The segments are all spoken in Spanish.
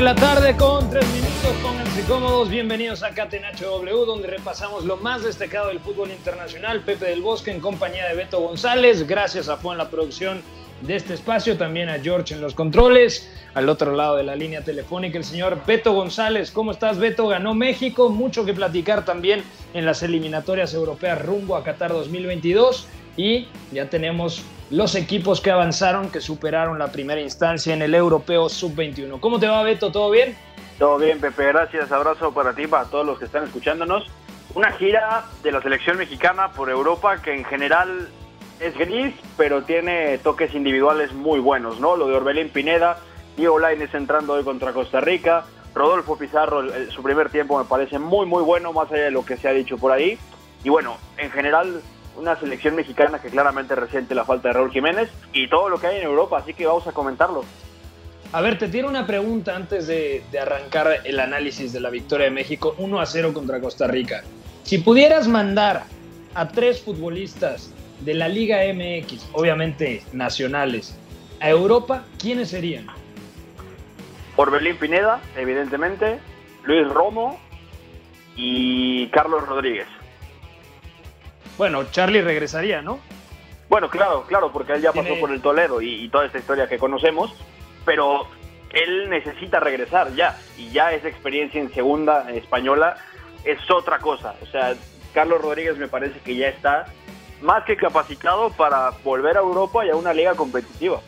De la tarde con 3 minutos, pónganse cómodos, bienvenidos a Catenacho W, donde repasamos lo más destacado del fútbol internacional. Pepe del Bosque en compañía de Beto González, gracias a Juan la producción de este espacio, también a George en los controles, al otro lado de la línea telefónica el señor Beto González. ¿Cómo estás Beto? Ganó México, mucho que platicar también en las eliminatorias europeas rumbo a Qatar 2022 y ya tenemos los equipos que avanzaron, que superaron la primera instancia en el Europeo Sub-21. ¿Cómo te va, Beto? ¿Todo bien? Todo bien, Pepe. Gracias. Abrazo para ti, para todos los que están escuchándonos. Una gira de la selección mexicana por Europa que en general es gris, pero tiene toques individuales muy buenos, ¿no? Lo de Orbelín Pineda, Diego Lainez entrando hoy contra Costa Rica, Rodolfo Pizarro, su primer tiempo me parece muy, muy bueno, más allá de lo que se ha dicho por ahí. Y bueno, en general una selección mexicana que claramente resiente la falta de Raúl Jiménez y todo lo que hay en Europa, así que vamos a comentarlo. A ver, te tiene una pregunta antes de, arrancar el análisis de la victoria de México 1 a 0 contra Costa Rica. Si pudieras mandar a tres futbolistas de la Liga MX, obviamente nacionales, a Europa, ¿quiénes serían? Orbelín Pineda, evidentemente, Luis Romo y Carlos Rodríguez. Bueno, Charlie regresaría, ¿no? Bueno, claro, claro, porque él ya pasó por el Toledo y, toda esta historia que conocemos, pero él necesita regresar ya, y ya esa experiencia en segunda española es otra cosa. O sea, Carlos Rodríguez me parece que ya está más que capacitado para volver a Europa y a una liga competitiva.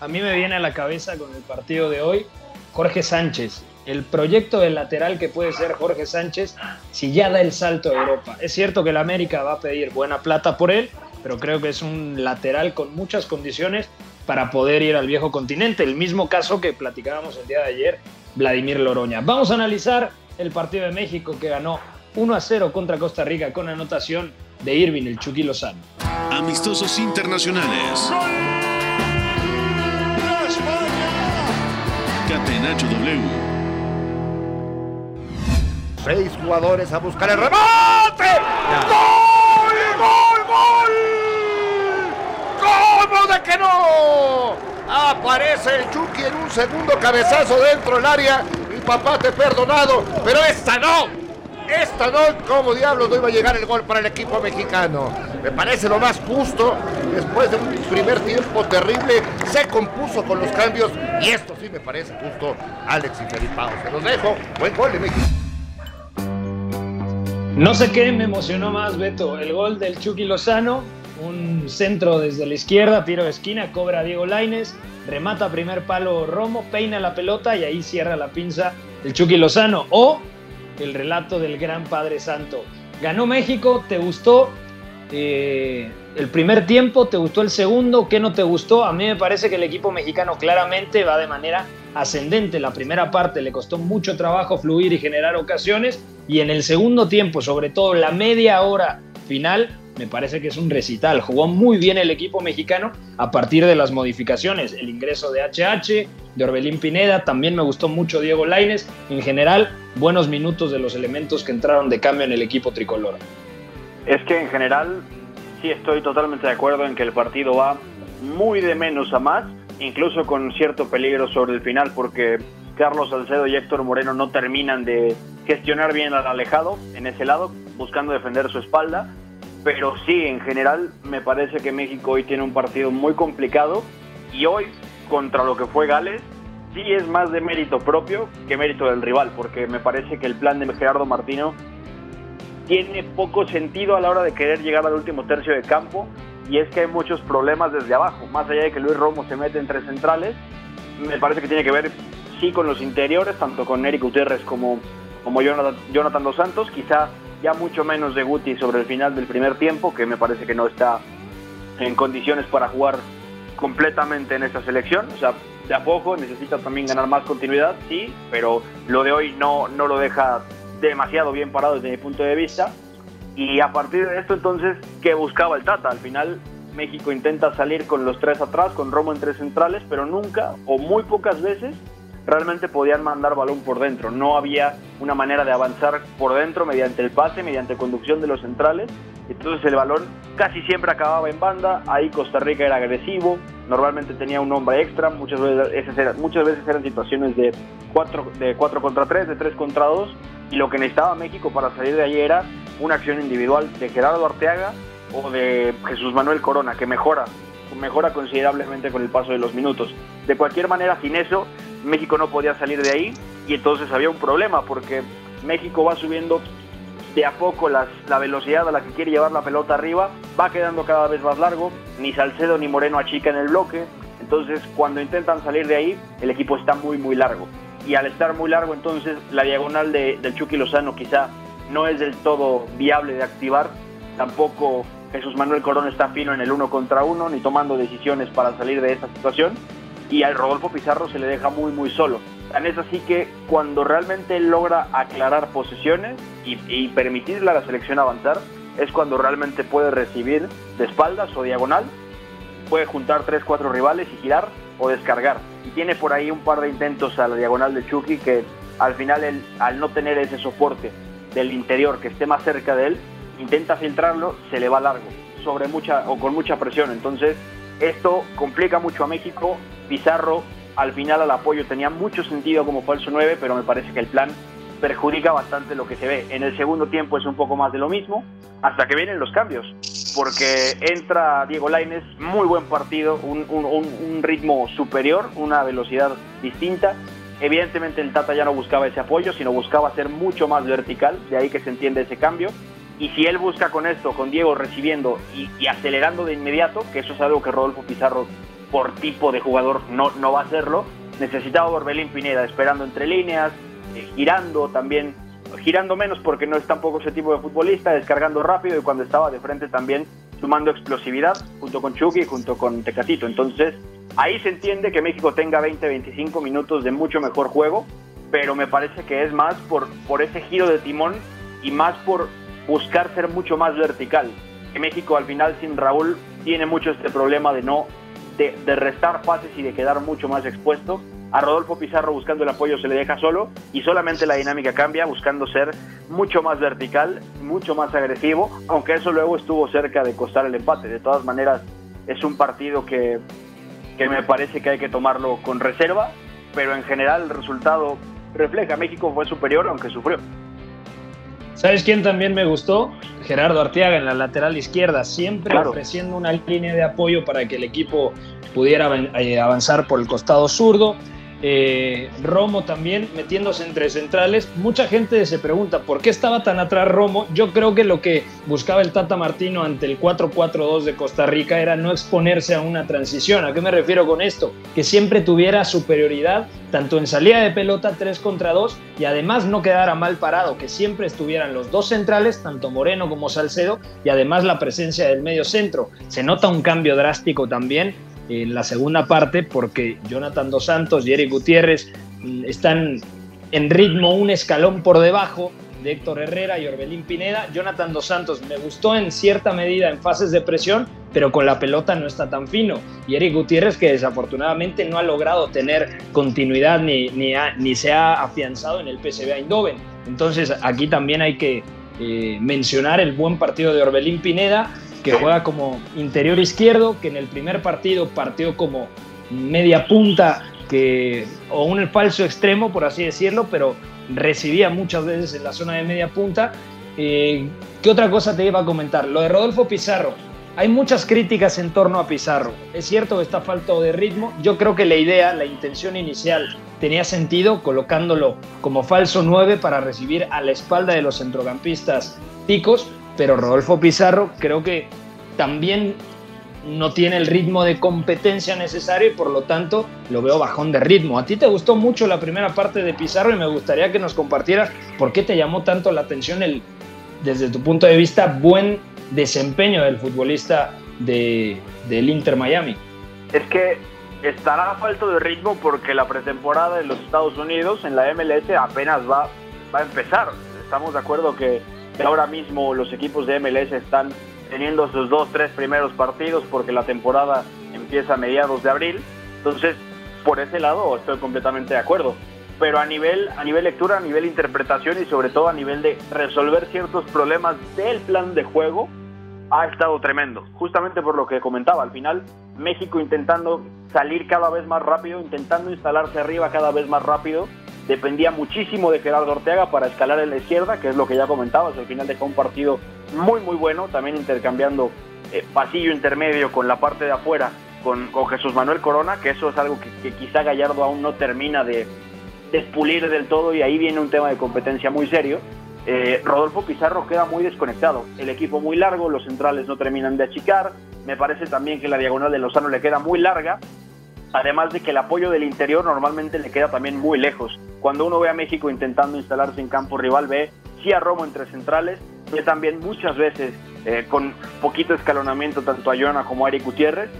A mí me viene a la cabeza con el partido de hoy Jorge Sánchez el proyecto del lateral que puede ser Jorge Sánchez si ya da el salto a Europa. Es cierto que el América va a pedir buena plata por él, pero creo que es un lateral con muchas condiciones para poder ir al viejo continente. El mismo caso que platicábamos el día de ayer, Vladimir Loroña. Vamos a analizar el partido de México que ganó 1 a 0 contra Costa Rica con anotación de Irving, el Chucky Lozano. Amistosos internacionales. Catenacho W Seis jugadores a buscar el remate. ¡Gol! ¡Gol! ¡Gol! ¿Cómo de que no? Aparece el Chucky en un segundo cabezazo dentro del área. Mi papá te he perdonado, pero esta no. Esta no, ¿cómo diablos no iba a llegar el gol para el equipo mexicano? Me parece lo más justo. Después de un primer tiempo terrible, se compuso con los cambios. Y esto sí me parece justo. Alex y Felipao, se los dejo. Buen gol de México. No sé qué me emocionó más, Beto. El gol del Chucky Lozano, un centro desde la izquierda, tiro de esquina, cobra Diego Laines, remata primer palo Romo, peina la pelota y ahí cierra la pinza el Chucky Lozano. O el relato del gran Padre Santo. Ganó México, ¿te gustó eh, el primer tiempo? ¿Te gustó el segundo? ¿Qué no te gustó? A mí me parece que el equipo mexicano claramente va de manera ascendente. La primera parte le costó mucho trabajo fluir y generar ocasiones y en el segundo tiempo, sobre todo la media hora final, me parece que es un recital. Jugó muy bien el equipo mexicano a partir de las modificaciones. El ingreso de HH, de Orbelín Pineda, también me gustó mucho Diego Laines. En general, buenos minutos de los elementos que entraron de cambio en el equipo tricolor. Es que en general sí estoy totalmente de acuerdo en que el partido va muy de menos a más, incluso con cierto peligro sobre el final, porque Carlos Salcedo y Héctor Moreno no terminan de gestionar bien al alejado en ese lado, buscando defender su espalda. Pero sí, en general, me parece que México hoy tiene un partido muy complicado y hoy, contra lo que fue Gales, sí es más de mérito propio que mérito del rival, porque me parece que el plan de Gerardo Martino tiene poco sentido a la hora de querer llegar al último tercio de campo y es que hay muchos problemas desde abajo. Más allá de que Luis Romo se mete entre centrales, me parece que tiene que ver sí con los interiores, tanto con Eric Gutiérrez como, como Jonathan, Jonathan Dos Santos, quizá ya mucho menos de Guti sobre el final del primer tiempo, que me parece que no está en condiciones para jugar completamente en esta selección. O sea, de a poco necesita también ganar más continuidad, sí, pero lo de hoy no, no lo deja demasiado bien parado desde mi punto de vista. Y a partir de esto, entonces, ¿qué buscaba el Tata? Al final, México intenta salir con los tres atrás, con Romo en tres centrales, pero nunca o muy pocas veces realmente podían mandar balón por dentro. No había una manera de avanzar por dentro mediante el pase, mediante conducción de los centrales. Entonces el balón casi siempre acababa en banda, ahí Costa Rica era agresivo, normalmente tenía un hombre extra, muchas veces, muchas veces eran situaciones de 4 de cuatro contra 3, de 3 contra 2, y lo que necesitaba México para salir de ahí era una acción individual de Gerardo Arteaga o de Jesús Manuel Corona, que mejora, mejora considerablemente con el paso de los minutos. De cualquier manera, sin eso, México no podía salir de ahí y entonces había un problema porque México va subiendo de a poco la velocidad a la que quiere llevar la pelota arriba, va quedando cada vez más largo, ni Salcedo ni Moreno achican el bloque, entonces cuando intentan salir de ahí, el equipo está muy muy largo. Y al estar muy largo entonces la diagonal de, del Chucky Lozano quizá no es del todo viable de activar, tampoco Jesús Manuel Corón está fino en el uno contra uno, ni tomando decisiones para salir de esta situación, y al Rodolfo Pizarro se le deja muy muy solo. Tan es así que cuando realmente logra aclarar posiciones y, y permitirle a la selección avanzar, es cuando realmente puede recibir de espaldas o diagonal, puede juntar 3-4 rivales y girar o descargar. Y tiene por ahí un par de intentos a la diagonal de Chucky que al final él, al no tener ese soporte del interior que esté más cerca de él, intenta filtrarlo, se le va largo, sobre mucha o con mucha presión. Entonces, esto complica mucho a México. Pizarro al final al apoyo tenía mucho sentido como falso 9, pero me parece que el plan perjudica bastante lo que se ve. En el segundo tiempo es un poco más de lo mismo, hasta que vienen los cambios, porque entra Diego Laines, muy buen partido, un, un, ritmo superior, una velocidad distinta. Evidentemente el Tata ya no buscaba ese apoyo, sino buscaba ser mucho más vertical, de ahí que se entiende ese cambio. Y si él busca con esto, con Diego recibiendo y, y, acelerando de inmediato, que eso es algo que Rodolfo Pizarro por tipo de jugador no, no va a hacerlo, necesitaba Orbelín Pineda esperando entre líneas, girando también, girando menos porque no es tampoco ese tipo de futbolista, descargando rápido y cuando estaba de frente también sumando explosividad junto con Chucky junto con Tecatito. Entonces ahí se entiende que México tenga 20-25 minutos de mucho mejor juego, pero me parece que es más por, por ese giro de timón y más por buscar ser mucho más vertical. México al final sin Raúl tiene mucho este problema de no de, de, restar pases y de quedar mucho más expuesto. A Rodolfo Pizarro buscando el apoyo se le deja solo y solamente la dinámica cambia buscando ser mucho más vertical, mucho más agresivo, aunque eso luego estuvo cerca de costar el empate. De todas maneras, es un partido que, que me parece que hay que tomarlo con reserva, pero en general el resultado refleja, México fue superior aunque sufrió. ¿Sabes quién también me gustó? Gerardo Arteaga en la lateral izquierda, siempre claro. ofreciendo una línea de apoyo para que el equipo pudiera avanzar por el costado zurdo. Eh, Romo también metiéndose entre centrales. Mucha gente se pregunta por qué estaba tan atrás Romo. Yo creo que lo que buscaba el Tata Martino ante el 4-4-2 de Costa Rica era no exponerse a una transición. ¿A qué me refiero con esto? Que siempre tuviera superioridad tanto en salida de pelota 3 contra 2 y además no quedara mal parado, que siempre estuvieran los dos centrales, tanto Moreno como Salcedo, y además la presencia del medio centro. Se nota un cambio drástico también en la segunda parte porque Jonathan Dos Santos y Eric Gutiérrez están en ritmo un escalón por debajo de Héctor Herrera y Orbelín Pineda. Jonathan Dos Santos me gustó en cierta medida en fases de presión, pero con la pelota no está tan fino. Y Eric Gutiérrez que desafortunadamente no ha logrado tener continuidad ni, ni, ni se ha afianzado en el PSV Eindhoven. Entonces aquí también hay que eh, mencionar el buen partido de Orbelín Pineda que juega como interior izquierdo, que en el primer partido partió como media punta que, o un falso extremo, por así decirlo, pero recibía muchas veces en la zona de media punta. Eh, ¿Qué otra cosa te iba a comentar? Lo de Rodolfo Pizarro. Hay muchas críticas en torno a Pizarro. Es cierto que está falto de ritmo. Yo creo que la idea, la intención inicial tenía sentido colocándolo como falso 9 para recibir a la espalda de los centrocampistas ticos, pero Rodolfo Pizarro creo que también no tiene el ritmo de competencia necesario y por lo tanto lo veo bajón de ritmo. A ti te gustó mucho la primera parte de Pizarro y me gustaría que nos compartieras por qué te llamó tanto la atención el, desde tu punto de vista, buen desempeño del futbolista de, del Inter Miami. Es que estará falto de ritmo porque la pretemporada en los Estados Unidos, en la MLS, apenas va, va a empezar. Estamos de acuerdo que ahora mismo los equipos de MLS están teniendo sus dos, tres primeros partidos porque la temporada empieza a mediados de abril. Entonces, por ese lado estoy completamente de acuerdo. Pero a nivel, a nivel lectura, a nivel interpretación y sobre todo a nivel de resolver ciertos problemas del plan de juego, ha estado tremendo. Justamente por lo que comentaba, al final México intentando salir cada vez más rápido, intentando instalarse arriba cada vez más rápido, dependía muchísimo de Gerardo Ortega para escalar en la izquierda, que es lo que ya comentabas, al final dejó un partido muy muy bueno, también intercambiando eh, pasillo intermedio con la parte de afuera con, Jesús Manuel Corona, que eso es algo que, quizá Gallardo aún no termina de despulir del todo y ahí viene un tema de competencia muy serio. Eh, Rodolfo Pizarro queda muy desconectado, el equipo muy largo, los centrales no terminan de achicar, me parece también que la diagonal de Lozano le queda muy larga Además de que el apoyo del interior normalmente le queda también muy lejos. Cuando uno ve a México intentando instalarse en campo rival, ve sí a Romo entre centrales, ve también muchas veces eh, con poquito escalonamiento tanto a Joana como a Eric Gutiérrez.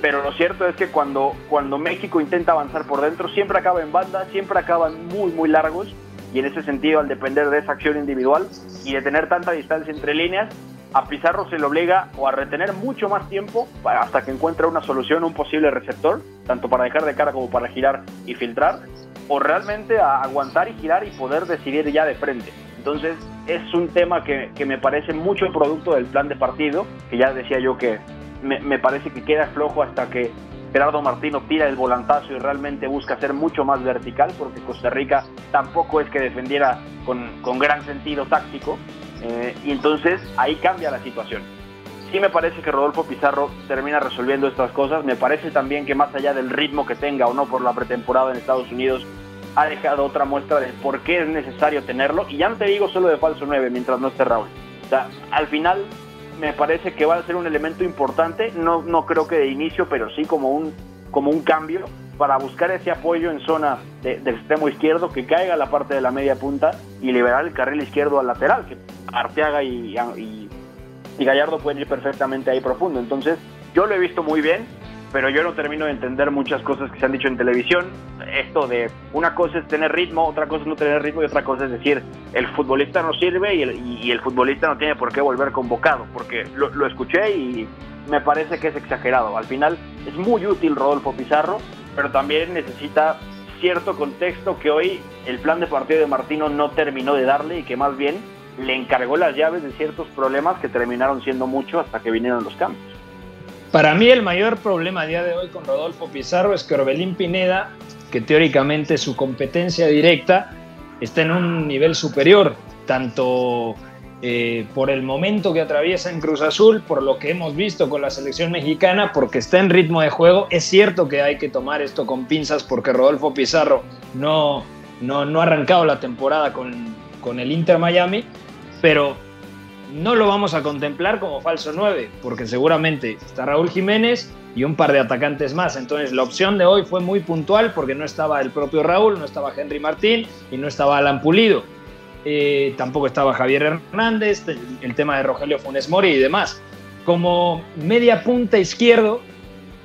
Pero lo cierto es que cuando, cuando México intenta avanzar por dentro, siempre acaba en banda, siempre acaban muy, muy largos. Y en ese sentido, al depender de esa acción individual y de tener tanta distancia entre líneas, a Pizarro se le obliga o a retener mucho más tiempo hasta que encuentre una solución, un posible receptor, tanto para dejar de cara como para girar y filtrar, o realmente a aguantar y girar y poder decidir ya de frente. Entonces es un tema que, me parece mucho el producto del plan de partido, que ya decía yo que me, parece que queda flojo hasta que Gerardo Martino tira el volantazo y realmente busca ser mucho más vertical, porque Costa Rica tampoco es que defendiera con, con gran sentido táctico, eh, y entonces ahí cambia la situación. Sí me parece que Rodolfo Pizarro termina resolviendo estas cosas. Me parece también que más allá del ritmo que tenga o no por la pretemporada en Estados Unidos, ha dejado otra muestra de por qué es necesario tenerlo. Y ya no te digo solo de falso 9 mientras no esté Raúl. O sea, al final me parece que va a ser un elemento importante. No, no creo que de inicio, pero sí como un, como un cambio para buscar ese apoyo en zona del extremo izquierdo, que caiga la parte de la media punta y liberar el carril izquierdo al lateral, que Arteaga y, y, Gallardo pueden ir perfectamente ahí profundo. Entonces, yo lo he visto muy bien, pero yo no termino de entender muchas cosas que se han dicho en televisión. Esto de una cosa es tener ritmo, otra cosa es no tener ritmo y otra cosa es decir, el futbolista no sirve y el, futbolista no tiene por qué volver convocado, porque lo, lo, escuché y me parece que es exagerado. Al final es muy útil Rodolfo Pizarro, pero también necesita cierto contexto que hoy el plan de partido de Martino no terminó de darle y que más bien le encargó las llaves de ciertos problemas que terminaron siendo mucho hasta que vinieron los cambios. Para mí el mayor problema a día de hoy con Rodolfo Pizarro es que Orbelín Pineda, que teóricamente su competencia directa está en un nivel superior, tanto eh, por el momento que atraviesa en Cruz Azul, por lo que hemos visto con la selección mexicana, porque está en ritmo de juego. Es cierto que hay que tomar esto con pinzas porque Rodolfo Pizarro no, no, no ha arrancado la temporada con, con el Inter Miami, pero no lo vamos a contemplar como falso 9, porque seguramente está Raúl Jiménez y un par de atacantes más. Entonces la opción de hoy fue muy puntual porque no estaba el propio Raúl, no estaba Henry Martín y no estaba Alan Pulido. Eh, tampoco estaba Javier Hernández, el tema de Rogelio Funes Mori y demás. Como media punta izquierdo,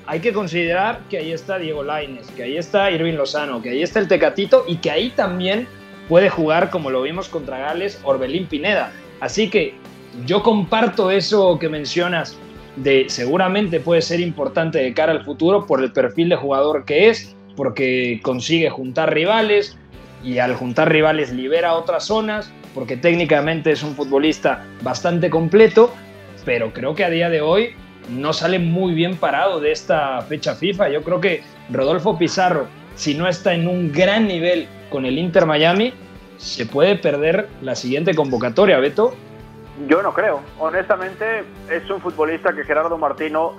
hay que considerar que ahí está Diego Laines, que ahí está Irving Lozano, que ahí está el Tecatito y que ahí también puede jugar, como lo vimos contra Gales, Orbelín Pineda. Así que yo comparto eso que mencionas de seguramente puede ser importante de cara al futuro por el perfil de jugador que es, porque consigue juntar rivales, y al juntar rivales libera otras zonas, porque técnicamente es un futbolista bastante completo, pero creo que a día de hoy no sale muy bien parado de esta fecha FIFA. Yo creo que Rodolfo Pizarro, si no está en un gran nivel con el Inter Miami, se puede perder la siguiente convocatoria, Beto. Yo no creo. Honestamente, es un futbolista que Gerardo Martino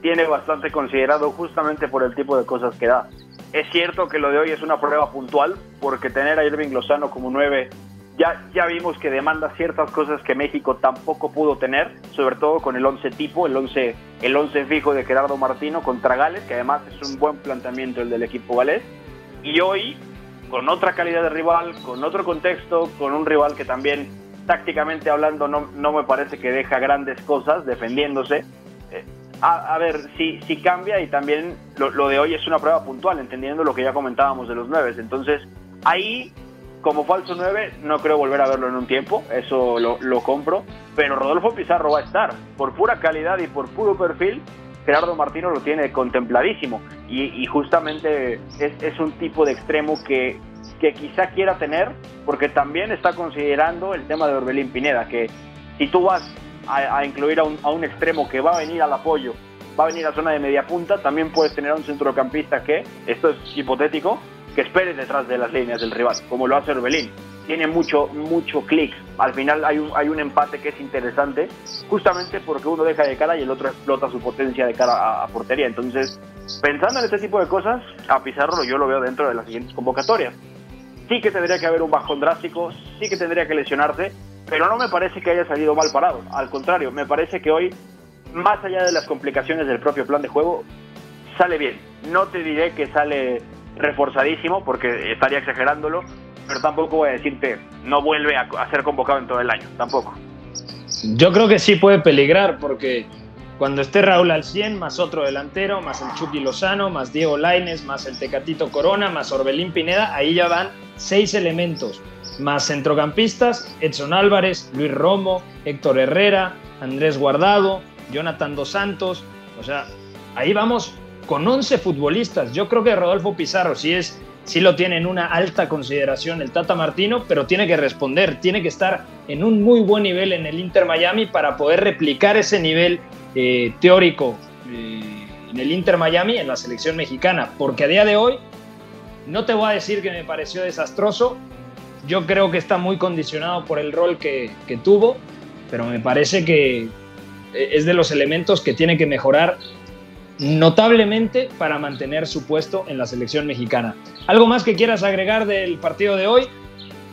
tiene bastante considerado justamente por el tipo de cosas que da. Es cierto que lo de hoy es una prueba puntual, porque tener a Irving Lozano como nueve ya, ya vimos que demanda ciertas cosas que México tampoco pudo tener, sobre todo con el 11 tipo, el 11, el 11 fijo de Gerardo Martino contra Gales, que además es un buen planteamiento el del equipo galés. Y hoy, con otra calidad de rival, con otro contexto, con un rival que también tácticamente hablando no, no me parece que deja grandes cosas defendiéndose. A, ver, si, si cambia y también lo, lo de hoy es una prueba puntual, entendiendo lo que ya comentábamos de los nueve. Entonces, ahí como falso 9 no creo volver a verlo en un tiempo, eso lo, compro, pero Rodolfo Pizarro va a estar. Por pura calidad y por puro perfil, Gerardo Martino lo tiene contempladísimo y, justamente es, un tipo de extremo que, que quizá quiera tener porque también está considerando el tema de Orbelín Pineda, que si tú vas a, incluir a un, a un, extremo que va a venir al apoyo, va a venir a zona de media punta, también puedes tener a un centrocampista que, esto es hipotético, que espere detrás de las líneas del rival, como lo hace Orbelín. Tiene mucho, mucho clic. Al final hay un, hay un empate que es interesante, justamente porque uno deja de cara y el otro explota su potencia de cara a, portería. Entonces, pensando en este tipo de cosas, a Pizarro yo lo veo dentro de las siguientes convocatorias. Sí que tendría que haber un bajón drástico, sí que tendría que lesionarse, pero no me parece que haya salido mal parado. Al contrario, me parece que hoy, más allá de las complicaciones del propio plan de juego, sale bien. No te diré que sale reforzadísimo, porque estaría exagerándolo, pero tampoco voy a decirte, no vuelve a, ser convocado en todo el año, tampoco. Yo creo que sí puede peligrar, porque cuando esté Raúl al 100, más otro delantero, más el Chucky Lozano, más Diego Laines, más el Tecatito Corona, más Orbelín Pineda, ahí ya van seis elementos, más centrocampistas, Edson Álvarez, Luis Romo, Héctor Herrera, Andrés Guardado, Jonathan Dos Santos, o sea, ahí vamos con 11 futbolistas. Yo creo que Rodolfo Pizarro sí es sí lo tiene en una alta consideración el Tata Martino, pero tiene que responder, tiene que estar en un muy buen nivel en el Inter Miami para poder replicar ese nivel eh, teórico eh, en el Inter Miami en la selección mexicana, porque a día de hoy no te voy a decir que me pareció desastroso, yo creo que está muy condicionado por el rol que, que tuvo, pero me parece que eh, es de los elementos que tiene que mejorar notablemente para mantener su puesto en la selección mexicana. ¿Algo más que quieras agregar del partido de hoy?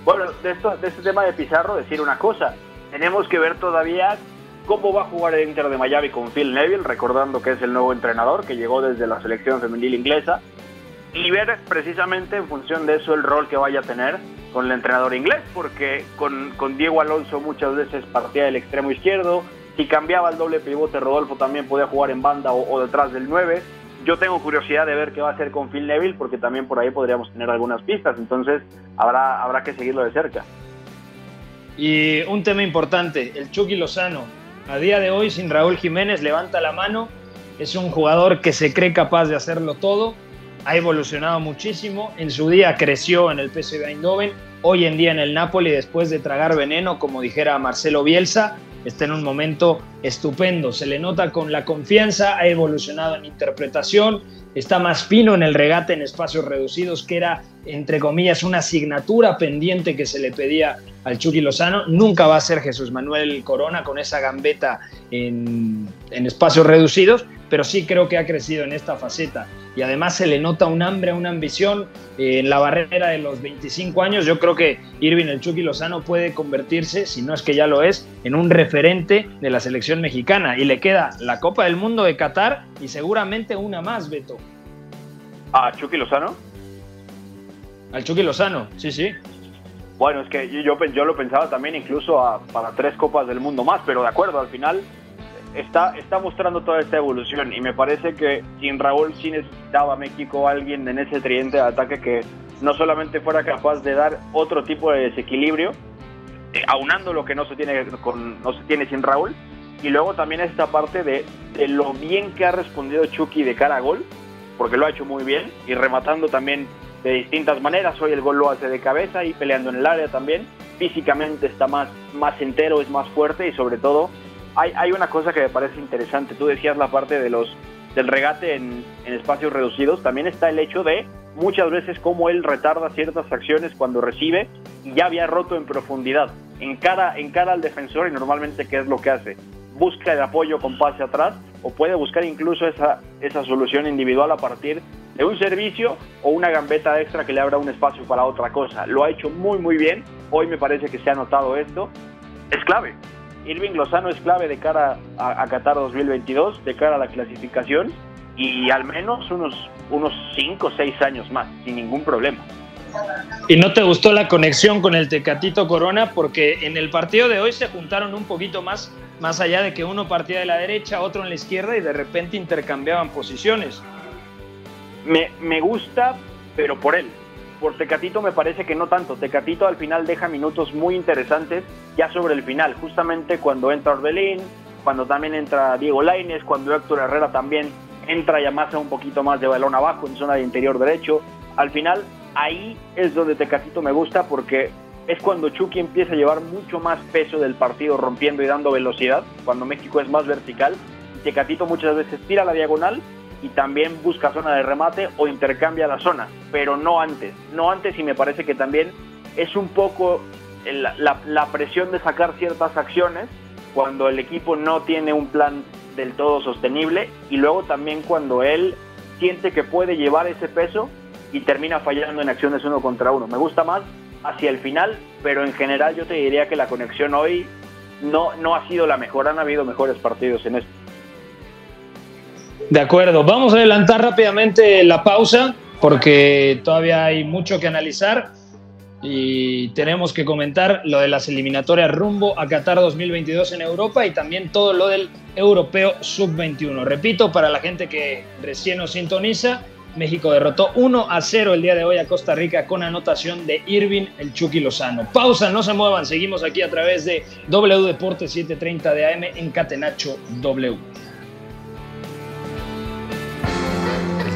Bueno, de, esto, de este tema de Pizarro, decir una cosa. Tenemos que ver todavía cómo va a jugar el Inter de Miami con Phil Neville, recordando que es el nuevo entrenador que llegó desde la selección femenil inglesa, y ver precisamente en función de eso el rol que vaya a tener con el entrenador inglés, porque con, Diego Alonso muchas veces partía del extremo izquierdo, si cambiaba el doble pivote, Rodolfo también podía jugar en banda o, detrás del 9. Yo tengo curiosidad de ver qué va a hacer con Phil Neville, porque también por ahí podríamos tener algunas pistas. Entonces, habrá, habrá que seguirlo de cerca. Y un tema importante, el Chucky Lozano. A día de hoy, sin Raúl Jiménez, levanta la mano. Es un jugador que se cree capaz de hacerlo todo. Ha evolucionado muchísimo. En su día creció en el PSV Eindhoven. Hoy en día en el Napoli, después de tragar veneno, como dijera Marcelo Bielsa, está en un momento estupendo. Se le nota con la confianza, ha evolucionado en interpretación, está más fino en el regate en espacios reducidos, que era, entre comillas, una asignatura pendiente que se le pedía al Chucky Lozano. Nunca va a ser Jesús Manuel Corona con esa gambeta en, en espacios reducidos, pero sí creo que ha crecido en esta faceta y además se le nota un hambre, una ambición eh, en la barrera de los 25 años. Yo creo que Irving el Chucky Lozano puede convertirse, si no es que ya lo es, en un referente de la selección mexicana y le queda la Copa del Mundo de Qatar y seguramente una más, Beto. ¿A Chucky Lozano? Al Chucky Lozano, sí, sí. Bueno, es que yo, yo lo pensaba también incluso para tres Copas del Mundo más, pero de acuerdo, al final está, está mostrando toda esta evolución y me parece que sin Raúl sí necesitaba México alguien en ese tridente de ataque que no solamente fuera capaz de dar otro tipo de desequilibrio, eh, aunando lo que no se tiene con, no se tiene sin Raúl, y luego también esta parte de, de, lo bien que ha respondido Chucky de cara a gol, porque lo ha hecho muy bien, y rematando también de distintas maneras, hoy el gol lo hace de cabeza y peleando en el área también, físicamente está más, más entero, es más fuerte y sobre todo hay, hay una cosa que me parece interesante. Tú decías la parte de los del regate en, en espacios reducidos. También está el hecho de muchas veces cómo él retarda ciertas acciones cuando recibe y ya había roto en profundidad. En cara, en cara al defensor y normalmente qué es lo que hace. Busca el apoyo con pase atrás o puede buscar incluso esa, esa solución individual a partir de un servicio o una gambeta extra que le abra un espacio para otra cosa. Lo ha hecho muy muy bien. Hoy me parece que se ha notado esto. Es clave. Irving Lozano es clave de cara a, a Qatar 2022, de cara a la clasificación y al menos unos unos 5 o 6 años más, sin ningún problema. ¿Y no te gustó la conexión con el Tecatito Corona? Porque en el partido de hoy se juntaron un poquito más, más allá de que uno partía de la derecha, otro en la izquierda y de repente intercambiaban posiciones. Me, me gusta, pero por él. Por Tecatito me parece que no tanto. Tecatito al final deja minutos muy interesantes ya sobre el final, justamente cuando entra Orbelín, cuando también entra Diego Lainez, cuando Héctor Herrera también entra y amasa un poquito más de balón abajo en zona de interior derecho. Al final, ahí es donde Tecatito me gusta porque es cuando Chucky empieza a llevar mucho más peso del partido rompiendo y dando velocidad, cuando México es más vertical. Tecatito muchas veces tira la diagonal y también busca zona de remate o intercambia la zona, pero no antes. No antes y me parece que también es un poco la, presión de sacar ciertas acciones cuando el equipo no tiene un plan del todo sostenible y luego también cuando él siente que puede llevar ese peso y termina fallando en acciones uno contra uno. Me gusta más hacia el final, pero en general yo te diría que la conexión hoy no, no ha sido la mejor, han habido mejores partidos en esto. De acuerdo, vamos a adelantar rápidamente la pausa porque todavía hay mucho que analizar y tenemos que comentar lo de las eliminatorias rumbo a Qatar 2022 en Europa y también todo lo del europeo sub-21. Repito, para la gente que recién nos sintoniza, México derrotó 1 a 0 el día de hoy a Costa Rica con anotación de Irving el Chucky Lozano. Pausa, no se muevan, seguimos aquí a través de W Deportes 730 de AM en Catenacho W.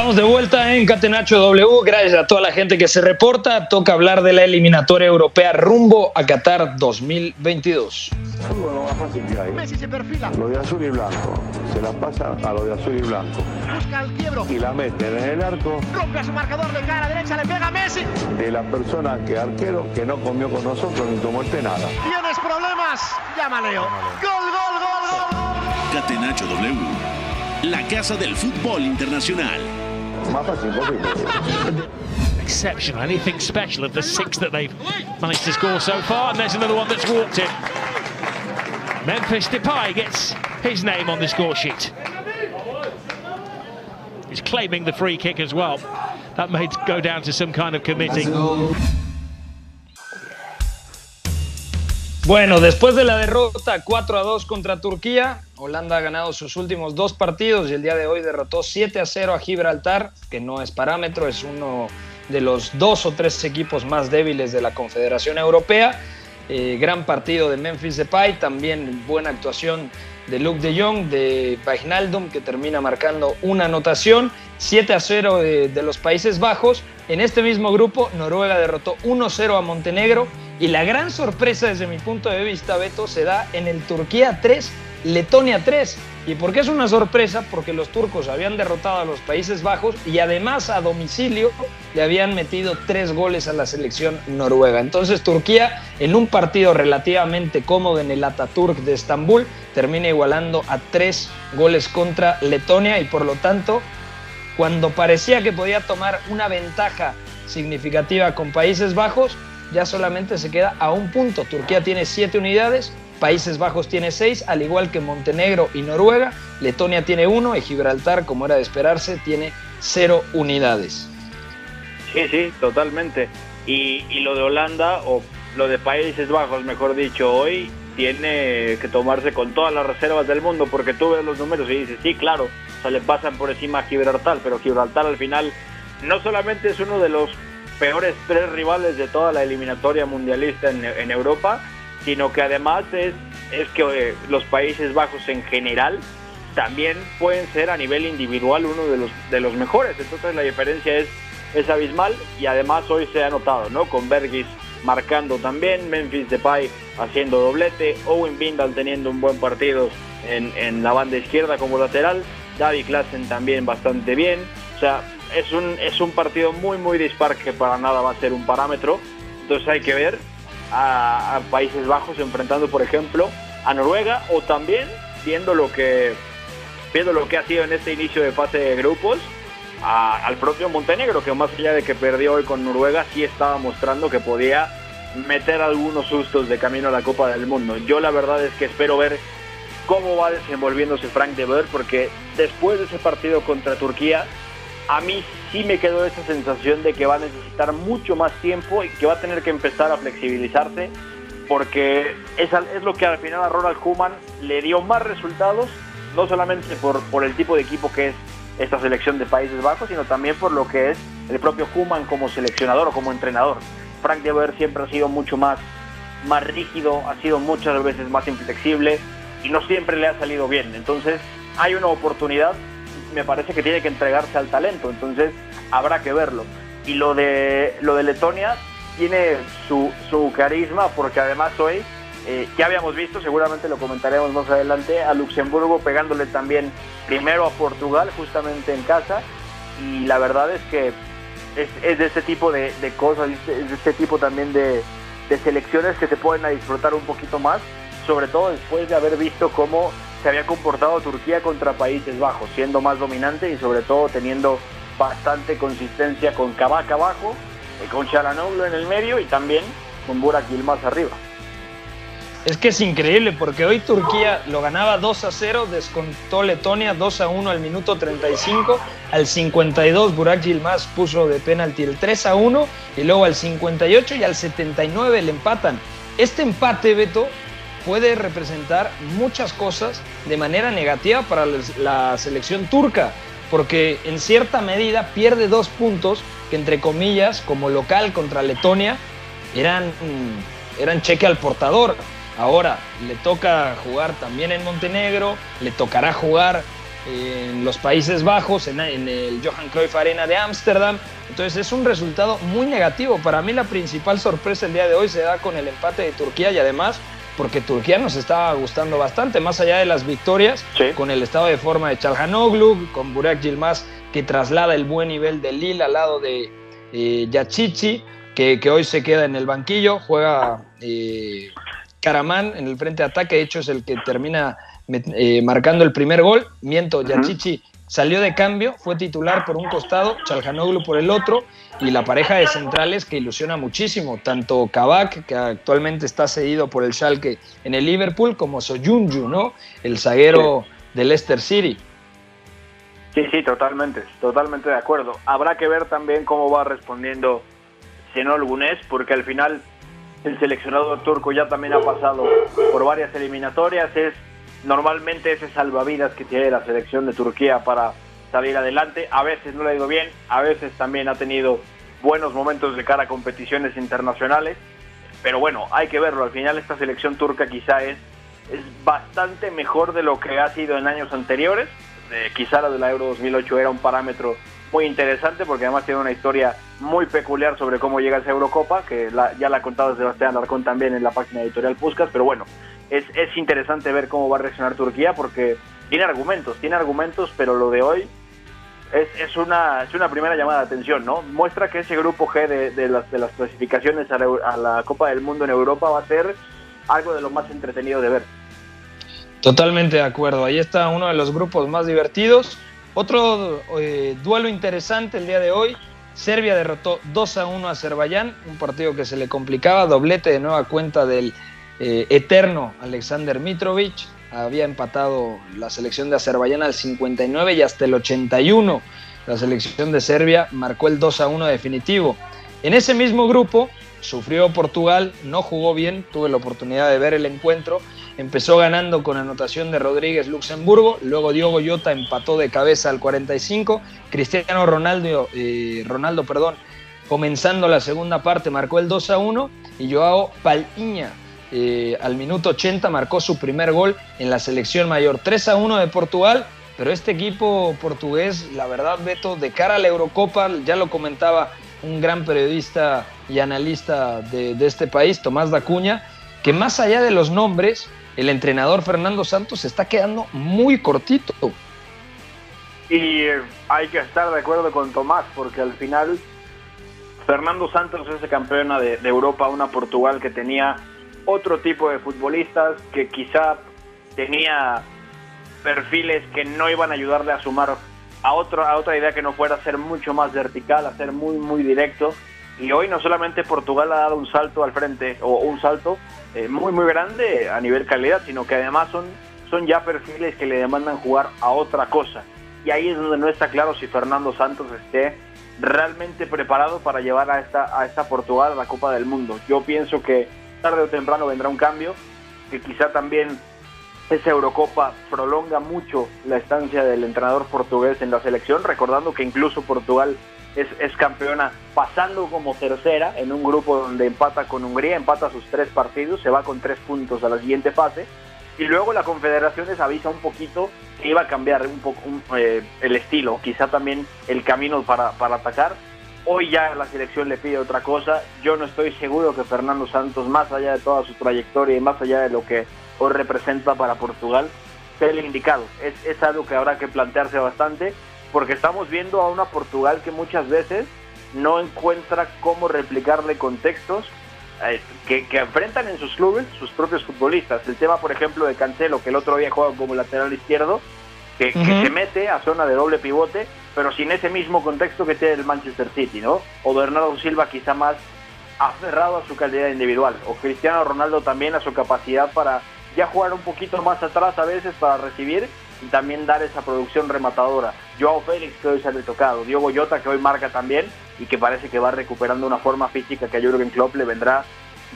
Estamos de vuelta en Catenacho W. Gracias a toda la gente que se reporta. Toca hablar de la eliminatoria europea rumbo a Qatar 2022. Fútbol más fácil que hay. Messi se perfila. Lo de azul y blanco. Se la pasa a lo de azul y blanco. Busca el quiebro. Y la meten en el arco Rompe a su marcador de cara derecha. Le pega a Messi. de la persona que arquero que no comió con nosotros ni tomó este nada. Tienes problemas. Llama Leo. Gol, gol, gol, gol. Catenacho W, la casa del fútbol internacional. Exceptional. Anything special of the six that they've managed to score so far. And there's another one that's walked in. Memphis Depay gets his name on the score sheet. He's claiming the free kick as well. That may go down to some kind of committee. Bueno, después de la derrota 4 a 2 contra Turquía, Holanda ha ganado sus últimos dos partidos y el día de hoy derrotó 7 a 0 a Gibraltar, que no es parámetro, es uno de los dos o tres equipos más débiles de la Confederación Europea. Eh, gran partido de Memphis Depay, también buena actuación de Luke de Jong, de Wijnaldum, que termina marcando una anotación, 7 a 0 de, de los Países Bajos. En este mismo grupo, Noruega derrotó 1-0 a Montenegro y la gran sorpresa desde mi punto de vista, Beto, se da en el Turquía 3, Letonia 3. ¿Y por qué es una sorpresa? Porque los turcos habían derrotado a los Países Bajos y además a domicilio le habían metido tres goles a la selección noruega. Entonces Turquía, en un partido relativamente cómodo en el Ataturk de Estambul, termina igualando a tres goles contra Letonia y por lo tanto, cuando parecía que podía tomar una ventaja significativa con Países Bajos, ya solamente se queda a un punto. Turquía tiene siete unidades, Países Bajos tiene seis, al igual que Montenegro y Noruega. Letonia tiene uno y Gibraltar, como era de esperarse, tiene cero unidades. Sí, sí, totalmente. Y, lo de Holanda, o lo de Países Bajos, mejor dicho, hoy tiene que tomarse con todas las reservas del mundo, porque tú ves los números y dices, sí, claro, o sea, le pasan por encima a Gibraltar, pero Gibraltar al final no solamente es uno de los peores tres rivales de toda la eliminatoria mundialista en, en Europa, sino que además es, es que eh, los Países Bajos en general también pueden ser a nivel individual uno de los, de los mejores. Entonces la diferencia es, es abismal y además hoy se ha notado, ¿no? Con Bergis marcando también, Memphis Depay haciendo doblete, Owen Bindal teniendo un buen partido en, en la banda izquierda como lateral, David Klassen también bastante bien. O sea, es un, es un partido muy, muy dispar que para nada va a ser un parámetro. Entonces hay que ver a, Países Bajos enfrentando, por ejemplo, a Noruega o también viendo lo que viendo lo que ha sido en este inicio de fase de grupos al propio Montenegro, que más allá de que perdió hoy con Noruega, sí estaba mostrando que podía meter algunos sustos de camino a la Copa del Mundo. Yo la verdad es que espero ver cómo va desenvolviéndose Frank de Boer, porque después de ese partido contra Turquía, a mí sí me quedó esa sensación de que va a necesitar mucho más tiempo y que va a tener que empezar a flexibilizarse porque es, es lo que al final a Ronald Koeman le dio más resultados, no solamente por, por el tipo de equipo que es esta selección de Países Bajos, sino también por lo que es el propio Koeman como seleccionador o como entrenador. Frank de Boer siempre ha sido mucho más, más rígido, ha sido muchas veces más inflexible y no siempre le ha salido bien. Entonces hay una oportunidad me parece que tiene que entregarse al talento, entonces habrá que verlo. Y lo de, lo de Letonia tiene su, su carisma porque además hoy, eh, ya habíamos visto, seguramente lo comentaremos más adelante, a Luxemburgo pegándole también primero a Portugal justamente en casa y la verdad es que es, de este tipo de, cosas, es de este tipo también de, de selecciones que se pueden disfrutar un poquito más, sobre todo después de haber visto cómo se había comportado Turquía contra Países Bajos, siendo más dominante y sobre todo teniendo bastante consistencia con Kabak abajo, eh, con Chalanoglu en el medio y también con Burak Yilmaz arriba. Es que es increíble porque hoy Turquía lo ganaba 2 a 0, descontó Letonia 2 a 1 al minuto 35, al 52 Burak Yilmaz puso de penalti el 3 a 1 y luego al 58 y al 79 le empatan. Este empate, Beto, puede representar muchas cosas de manera negativa para la selección turca, porque en cierta medida pierde dos puntos que entre comillas, como local contra Letonia, eran, eran cheque al portador. Ahora le toca jugar también en Montenegro, le tocará jugar en los Países Bajos, en, en el Johan Cruyff Arena de Ámsterdam. Entonces es un resultado muy negativo. Para mí la principal sorpresa el día de hoy se da con el empate de Turquía y además porque Turquía nos estaba gustando bastante, más allá de las victorias, con el estado de forma de Chalhanoglu, con Burak Yilmaz, que traslada el buen nivel de Lille al lado de eh, Yachichi, que, hoy se queda en el banquillo, juega eh, Karaman en el frente de ataque, de hecho es el que termina eh, marcando el primer gol, miento, Yachichi salió de cambio, fue titular por un costado, Chalhanoglu por el otro, y la pareja de centrales que ilusiona muchísimo, tanto Kabak, que actualmente está cedido por el Schalke en el Liverpool, como Soyunju, ¿no? El zaguero del Leicester City. Sí, sí, totalmente, totalmente de acuerdo. Habrá que ver también cómo va respondiendo Senol Gunes, porque al final el seleccionador turco ya también ha pasado por varias eliminatorias, es normalmente ese salvavidas que tiene la selección de Turquía para salir adelante. A veces no le ha ido bien, a veces también ha tenido buenos momentos de cara a competiciones internacionales. Pero bueno, hay que verlo. Al final esta selección turca quizá es, es bastante mejor de lo que ha sido en años anteriores. Eh, quizá la de la Euro 2008 era un parámetro muy interesante porque además tiene una historia muy peculiar sobre cómo llega esa Eurocopa, que ya la ha contado Sebastián Alarcón también en la página editorial Puskas, pero bueno, es, es interesante ver cómo va a reaccionar Turquía porque tiene argumentos, tiene argumentos, pero lo de hoy es, es, una, es una primera llamada de atención, ¿no? Muestra que ese grupo G de, de, las, de las clasificaciones a la, a la Copa del Mundo en Europa va a ser algo de lo más entretenido de ver. Totalmente de acuerdo. Ahí está uno de los grupos más divertidos. Otro eh, duelo interesante el día de hoy. Serbia derrotó 2 a 1 a Azerbaiyán, un partido que se le complicaba, doblete de nueva cuenta del eh, eterno Alexander Mitrovic. Había empatado la selección de Azerbaiyán al 59 y hasta el 81 la selección de Serbia marcó el 2 a 1 definitivo. En ese mismo grupo sufrió Portugal, no jugó bien, tuve la oportunidad de ver el encuentro. Empezó ganando con anotación de Rodríguez Luxemburgo, luego Diogo Jota empató de cabeza al 45, Cristiano Ronaldo, eh, Ronaldo perdón, comenzando la segunda parte marcó el 2 a 1 y Joao Palhinha eh, al minuto 80 marcó su primer gol en la selección mayor 3 a 1 de Portugal, pero este equipo portugués, la verdad Beto, de cara a la Eurocopa, ya lo comentaba un gran periodista y analista de, este país, Tomás Dacuña, que más allá de los nombres, el entrenador Fernando Santos se está quedando muy cortito. Y hay que estar de acuerdo con Tomás, porque al final Fernando Santos es campeona de, Europa, una Portugal que tenía otro tipo de futbolistas, que quizá tenía perfiles que no iban a ayudarle a sumar a, otro, a otra idea que no fuera ser mucho más vertical, a ser muy, muy directo. Y hoy no solamente Portugal ha dado un salto al frente, o un salto eh, muy, muy grande a nivel calidad, sino que además son, son ya perfiles que le demandan jugar a otra cosa. Y ahí es donde no está claro si Fernando Santos esté realmente preparado para llevar a esta, a esta Portugal a la Copa del Mundo. Yo pienso que tarde o temprano vendrá un cambio, que quizá también esa Eurocopa prolonga mucho la estancia del entrenador portugués en la selección, recordando que incluso Portugal es, es, campeona pasando como tercera en un grupo donde empata con Hungría, empata sus tres partidos, se va con tres puntos a la siguiente fase. Y luego la Confederación les avisa un poquito que iba a cambiar un poco eh, el estilo, quizá también el camino para, para atacar. Hoy ya la selección le pide otra cosa. Yo no estoy seguro que Fernando Santos, más allá de toda su trayectoria y más allá de lo que hoy representa para Portugal, sea el indicado. Es, es algo que habrá que plantearse bastante porque estamos viendo a una Portugal que muchas veces no encuentra cómo replicarle contextos eh, que, que, enfrentan en sus clubes sus propios futbolistas. El tema, por ejemplo, de Cancelo, que el otro día juega como lateral izquierdo, que, uh -huh. que, se mete a zona de doble pivote, pero sin ese mismo contexto que tiene el Manchester City, ¿no? O Bernardo Silva quizá más aferrado a su calidad individual, o Cristiano Ronaldo también a su capacidad para ya jugar un poquito más atrás a veces para recibir y también dar esa producción rematadora. Joao Félix que hoy se ha tocado, Diogo Jota que hoy marca también y que parece que va recuperando una forma física que a Jürgen Klopp le vendrá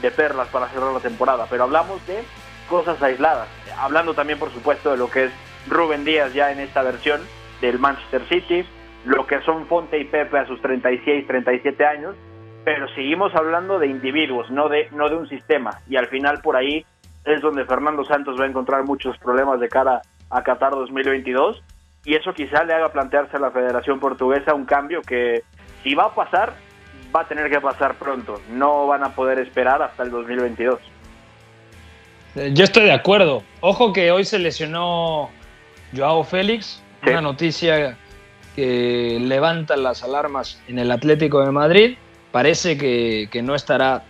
de perlas para cerrar la temporada. Pero hablamos de cosas aisladas, hablando también por supuesto de lo que es Rubén Díaz ya en esta versión del Manchester City, lo que son Fonte y Pepe a sus 36, 37 años, pero seguimos hablando de individuos, no de, no de un sistema. Y al final por ahí es donde Fernando Santos va a encontrar muchos problemas de cara a Qatar 2022 y eso quizá le haga plantearse a la Federación Portuguesa un cambio que si va a pasar, va a tener que pasar pronto, no van a poder esperar hasta el 2022. Yo estoy de acuerdo. Ojo que hoy se lesionó Joao Félix, sí. una noticia que levanta las alarmas en el Atlético de Madrid. Parece que, que no estará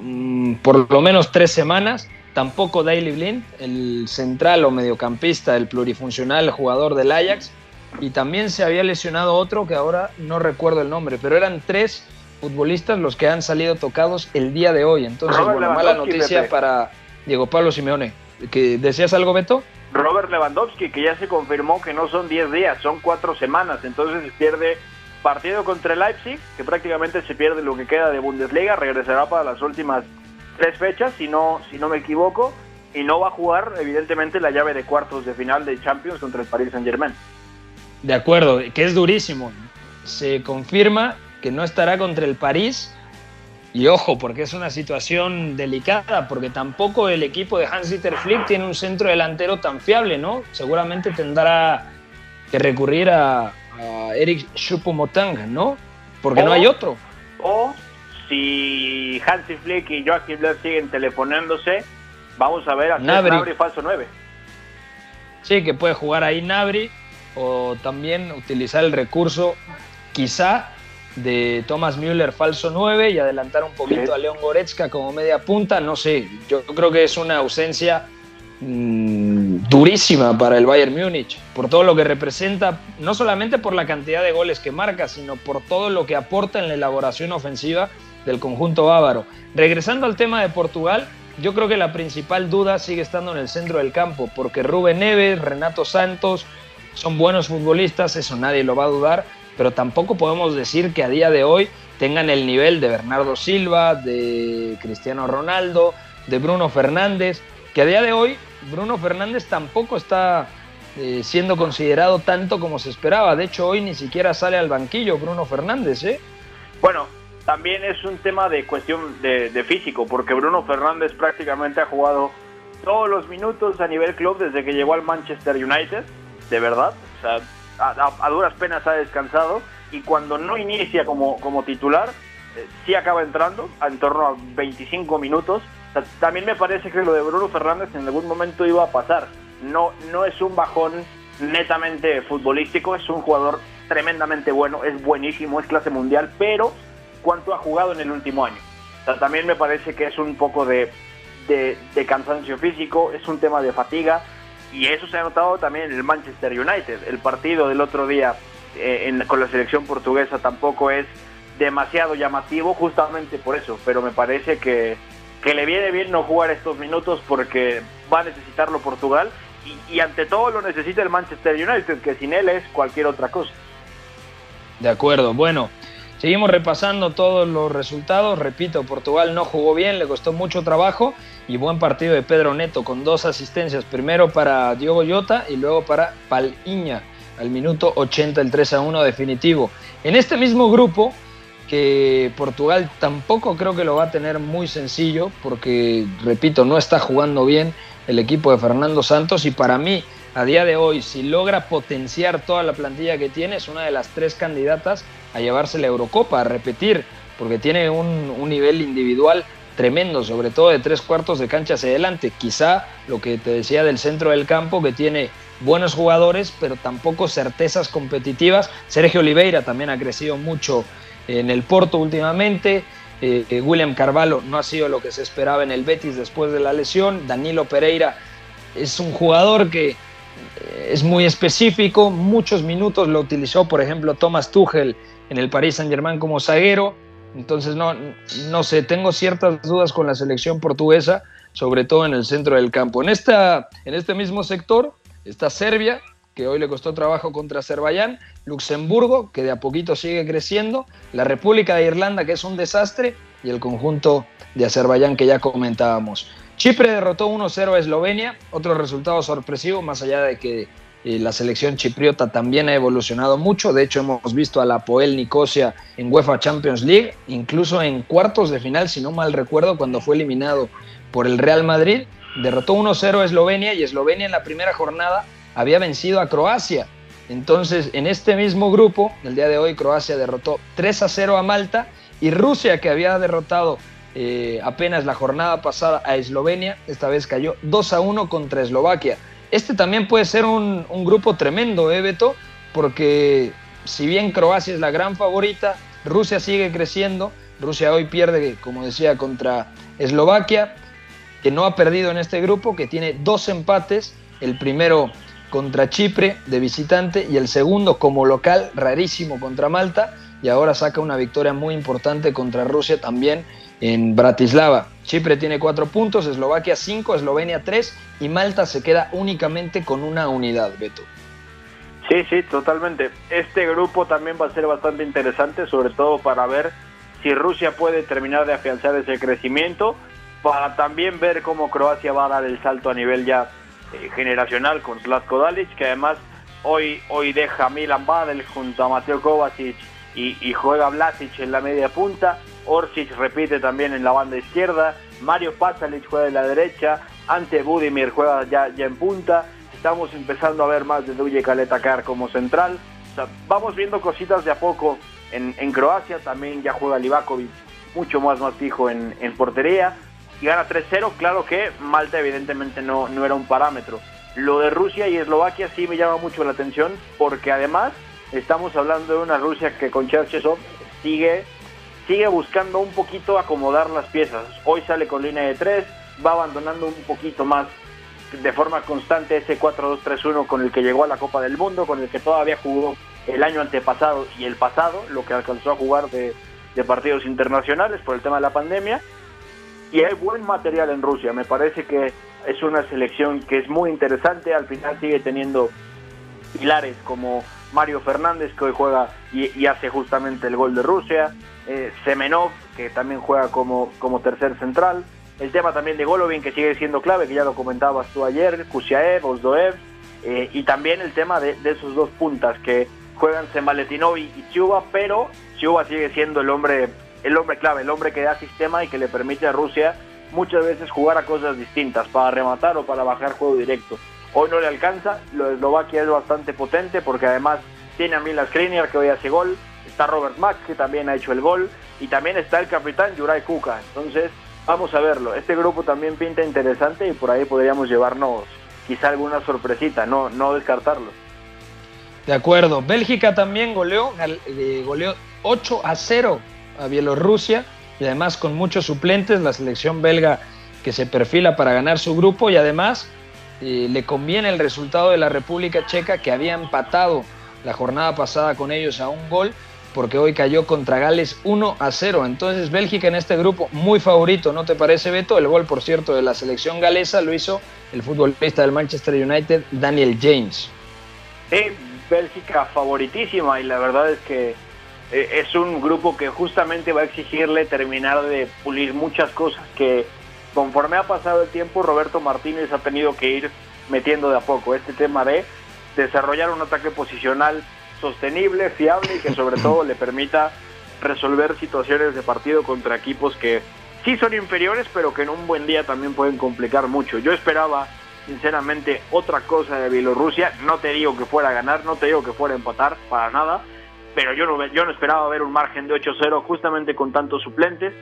mmm, por lo menos tres semanas tampoco Daily Blind, el central o mediocampista, el plurifuncional jugador del Ajax, y también se había lesionado otro que ahora no recuerdo el nombre, pero eran tres futbolistas los que han salido tocados el día de hoy. Entonces, bueno, mala noticia para Diego Pablo Simeone. ¿Que ¿Decías algo, Beto? Robert Lewandowski, que ya se confirmó que no son 10 días, son 4 semanas, entonces pierde partido contra el Leipzig, que prácticamente se pierde lo que queda de Bundesliga, regresará para las últimas tres fechas, si no, si no me equivoco, y no va a jugar, evidentemente, la llave de cuartos de final de Champions contra el Paris Saint Germain. De acuerdo, que es durísimo. Se confirma que no estará contra el París. Y ojo, porque es una situación delicada, porque tampoco el equipo de Hans-Dieter Flick tiene un centro delantero tan fiable, ¿no? Seguramente tendrá que recurrir a, a Eric Choupo-Moting, ¿no? Porque o, no hay otro. O si Hansi Flick y Joachim Löw siguen telefonándose, Vamos a ver a Nabri. falso 9. Sí, que puede jugar ahí Nabri o también utilizar el recurso quizá de Thomas Müller falso 9 y adelantar un poquito a León Goretzka como media punta, no sé, yo creo que es una ausencia mm, durísima para el Bayern Múnich, por todo lo que representa, no solamente por la cantidad de goles que marca, sino por todo lo que aporta en la elaboración ofensiva del conjunto bávaro. Regresando al tema de Portugal, yo creo que la principal duda sigue estando en el centro del campo, porque Rubén Neves, Renato Santos son buenos futbolistas, eso nadie lo va a dudar, pero tampoco podemos decir que a día de hoy tengan el nivel de Bernardo Silva, de Cristiano Ronaldo, de Bruno Fernández, que a día de hoy Bruno Fernández tampoco está eh, siendo considerado tanto como se esperaba. De hecho, hoy ni siquiera sale al banquillo Bruno Fernández, ¿eh? Bueno, también es un tema de cuestión de, de físico, porque Bruno Fernández prácticamente ha jugado todos los minutos a nivel club desde que llegó al Manchester United, de verdad. O sea, a, duras penas ha descansado y cuando no inicia como, como titular, eh, sí acaba entrando en torno a 25 minutos. también me parece que lo de Bruno Fernández en algún momento iba a pasar. No, no es un bajón netamente futbolístico, es un jugador tremendamente bueno, es buenísimo, es clase mundial, pero ¿cuánto ha jugado en el último año? también me parece que es un poco de, de, de cansancio físico, es un tema de fatiga y eso se ha notado también en el Manchester United. El partido del otro día eh, con la selección portuguesa tampoco es demasiado llamativo justamente por eso, pero me parece que, que le viene bien no jugar estos minutos porque va a necesitarlo Portugal y, y, ante todo lo necesita el Manchester United, que sin él es cualquier otra cosa. De acuerdo, bueno, seguimos repasando todos los resultados, repito, Portugal no jugó bien, le costó mucho trabajo y buen partido de Pedro Neto con dos asistencias, primero para Diogo Jota y luego para Paliña al minuto 80 el 3 a 1 definitivo. En este mismo grupo que Portugal tampoco creo que lo va a tener muy sencillo porque repito, no está jugando bien el equipo de Fernando Santos y para mí a día de hoy si logra potenciar toda la plantilla que tiene es una de las tres candidatas a llevarse la Eurocopa, a repetir, porque tiene un, un nivel individual tremendo, sobre todo de tres cuartos de cancha hacia adelante. Quizá lo que te decía del centro del campo, que tiene buenos jugadores, pero tampoco certezas competitivas. Sergio Oliveira también ha crecido mucho en el Porto últimamente. Eh, eh, William Carvalho no ha sido lo que se esperaba en el Betis después de la lesión. Danilo Pereira es un jugador que eh, es muy específico, muchos minutos lo utilizó, por ejemplo, Thomas Tuchel en el Paris Saint-Germain como zaguero entonces, no, no sé, tengo ciertas dudas con la selección portuguesa, sobre todo en el centro del campo. En, esta, en este mismo sector está Serbia, que hoy le costó trabajo contra Azerbaiyán, Luxemburgo, que de a poquito sigue creciendo, la República de Irlanda, que es un desastre, y el conjunto de Azerbaiyán que ya comentábamos. Chipre derrotó 1-0 a Eslovenia, otro resultado sorpresivo, más allá de que la selección chipriota también ha evolucionado mucho. De hecho, hemos visto a la Poel Nicosia en UEFA Champions League, incluso en cuartos de final, si no mal recuerdo, cuando fue eliminado por el Real Madrid. Derrotó 1-0 a Eslovenia y Eslovenia en la primera jornada había vencido a Croacia. Entonces, en este mismo grupo, el día de hoy, Croacia derrotó 3 0 a Malta y Rusia, que había derrotado eh, apenas la jornada pasada a Eslovenia, esta vez cayó 2 1 contra Eslovaquia. Este también puede ser un, grupo tremendo, ¿eh? Porque si bien Croacia es la gran favorita, Rusia sigue creciendo. Rusia hoy pierde, como decía, contra Eslovaquia, que no ha perdido en este grupo, que tiene dos empates. El primero contra Chipre de visitante y el segundo como local, rarísimo contra Malta. Y ahora saca una victoria muy importante contra Rusia también en Bratislava. Chipre tiene cuatro puntos, Eslovaquia cinco, Eslovenia tres y Malta se queda únicamente con una unidad, Beto. Sí, sí, totalmente. Este grupo también va a ser bastante interesante, sobre todo para ver si Rusia puede terminar de afianzar ese crecimiento, para también ver cómo Croacia va a dar el salto a nivel ya eh, generacional con Zlatko Dalic, que además hoy, hoy deja Milan Badel junto a Mateo Kovacic y, y juega Vlasic en la media punta. Orsic repite también en la banda izquierda, Mario Pasalic juega en la derecha, Ante Budimir juega ya, ya en punta, estamos empezando a ver más de Duje Kaleta como central, vamos viendo cositas de a poco en, Croacia, también ya juega Livakovic mucho más más fijo en, portería, y gana 3-0. Claro que Malta evidentemente no, no era un parámetro. Lo de Rusia y Eslovaquia sí me llama mucho la atención porque además estamos hablando de una Rusia que con Cherchesov sigue, sigue buscando un poquito acomodar las piezas. Hoy sale con línea de 3, va abandonando un poquito más de forma constante ese 4-2-3-1 con el que llegó a la Copa del Mundo, con el que todavía jugó el año antepasado y el pasado, lo que alcanzó a jugar de, partidos internacionales por el tema de la pandemia. Y hay buen material en Rusia, me parece que es una selección que es muy interesante, al final sigue teniendo pilares como Mario Fernández que hoy juega y, hace justamente el gol de Rusia, eh, Semenov que también juega como, como tercer central, el tema también de Golovin que sigue siendo clave, que ya lo comentabas tú ayer, Kusiaev, Osdoev, eh, y también el tema de, esos dos puntas que juegan Semaletinovi y Chuba, pero Chuba sigue siendo el hombre, el hombre clave, el hombre que da sistema y que le permite a Rusia muchas veces jugar a cosas distintas, para rematar o para bajar juego directo. Hoy no le alcanza, lo de Eslovaquia es bastante potente porque además tiene a Milan Skriniar que hoy hace gol, está Robert Mack que también ha hecho el gol y también está el capitán Juraj Kuka. Entonces, vamos a verlo. Este grupo también pinta interesante y por ahí podríamos llevarnos quizá alguna sorpresita, no, no descartarlo. De acuerdo. Bélgica también goleó, eh, goleó 8 a 0 a Bielorrusia y además con muchos suplentes, la selección belga que se perfila para ganar su grupo y además eh, le conviene el resultado de la República Checa que había empatado la jornada pasada con ellos a un gol porque hoy cayó contra Gales 1 a 0. Entonces Bélgica en este grupo muy favorito, ¿no te parece Beto? El gol, por cierto, de la selección galesa lo hizo el futbolista del Manchester United, Daniel James. Sí, Bélgica favoritísima y la verdad es que eh, es un grupo que justamente va a exigirle terminar de pulir muchas cosas que conforme ha pasado el tiempo, Roberto Martínez ha tenido que ir metiendo de a poco este tema de desarrollar un ataque posicional sostenible, fiable y que sobre todo le permita resolver situaciones de partido contra equipos que sí son inferiores, pero que en un buen día también pueden complicar mucho. Yo esperaba, sinceramente, otra cosa de Bielorrusia. No te digo que fuera a ganar, no te digo que fuera a empatar, para nada, pero yo no, yo no esperaba ver un margen de 8-0 justamente con tantos suplentes.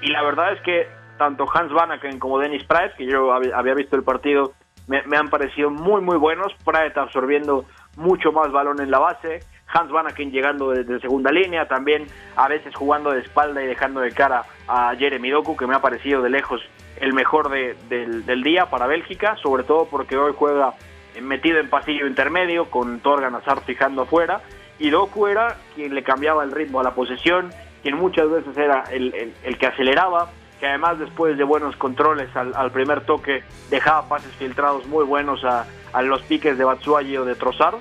Y la verdad es que tanto Hans Vanaken como Dennis Praet, que yo había visto el partido, me, han parecido muy, muy buenos. Praet absorbiendo mucho más balón en la base. Hans Vanaken llegando desde segunda línea, también a veces jugando de espalda y dejando de cara a Jeremy Doku, que me ha parecido de lejos el mejor del, día para Bélgica, sobre todo porque hoy juega metido en pasillo intermedio, con Torgan Hazard fijando afuera, y Doku era quien le cambiaba el ritmo a la posesión, quien muchas veces era el, el que aceleraba, que además después de buenos controles al, primer toque dejaba pases filtrados muy buenos a, los piques de Batsuagi o de Trossard.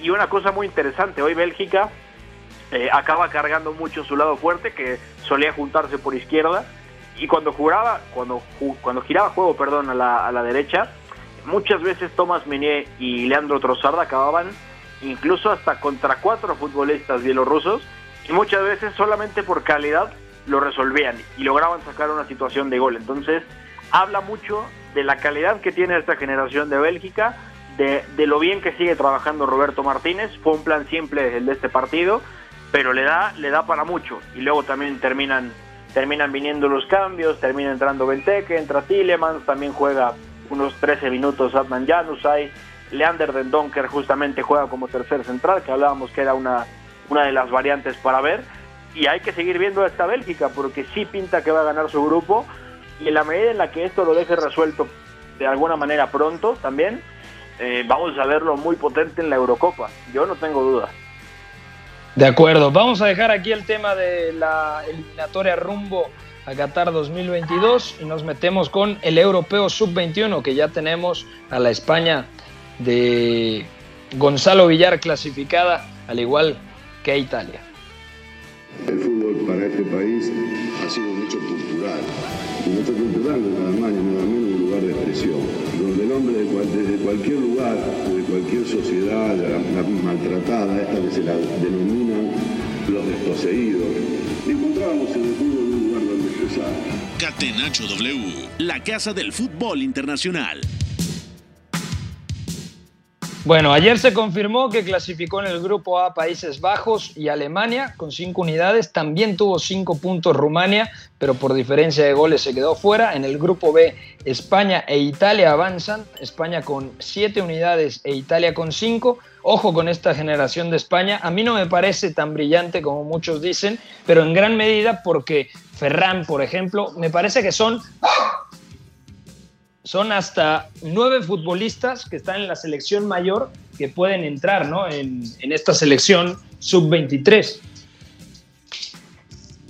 Y una cosa muy interesante, hoy Bélgica eh, acaba cargando mucho su lado fuerte, que solía juntarse por izquierda, y cuando jugaba, cuando, cuando giraba juego perdón, a la, a la derecha, muchas veces Thomas Meunier y Leandro Trossard acababan incluso hasta contra cuatro futbolistas bielorrusos, y muchas veces solamente por calidad lo resolvían y lograban sacar una situación de gol. Entonces, habla mucho de la calidad que tiene esta generación de Bélgica, de, lo bien que sigue trabajando Roberto Martínez. Fue un plan simple el de este partido, pero le da, le da para mucho. Y luego también terminan, terminan viniendo los cambios, termina entrando Benteke, entra Tillemans, también juega unos 13 minutos Adnan Janusay. Leander Den Donker justamente juega como tercer central, que hablábamos que era una, una de las variantes para ver y hay que seguir viendo a esta Bélgica porque sí pinta que va a ganar su grupo y en la medida en la que esto lo deje resuelto de alguna manera pronto también, eh, vamos a verlo muy potente en la Eurocopa. Yo no tengo duda. De acuerdo, vamos a dejar aquí el tema de la eliminatoria rumbo a Qatar 2022 y nos metemos con el europeo sub-21 que ya tenemos a la España de Gonzalo Villar clasificada al igual que a Italia. El fútbol para este país ha sido un hecho cultural. Un hecho cultural de nada más ni nada menos un lugar de expresión, donde el hombre desde cualquier lugar, de cualquier sociedad maltratada, esta que se la denominan los desposeídos, encontrábamos en el fútbol un lugar donde expresar. Catenacho W, la casa del fútbol internacional. Bueno, ayer se confirmó que clasificó en el grupo A Países Bajos y Alemania con cinco unidades. También tuvo cinco puntos Rumania, pero por diferencia de goles se quedó fuera. En el grupo B, España e Italia avanzan. España con siete unidades e Italia con cinco. Ojo con esta generación de España. A mí no me parece tan brillante como muchos dicen, pero en gran medida porque Ferran, por ejemplo, me parece que son son hasta nueve futbolistas que están en la selección mayor que pueden entrar ¿no? en, esta selección sub-23.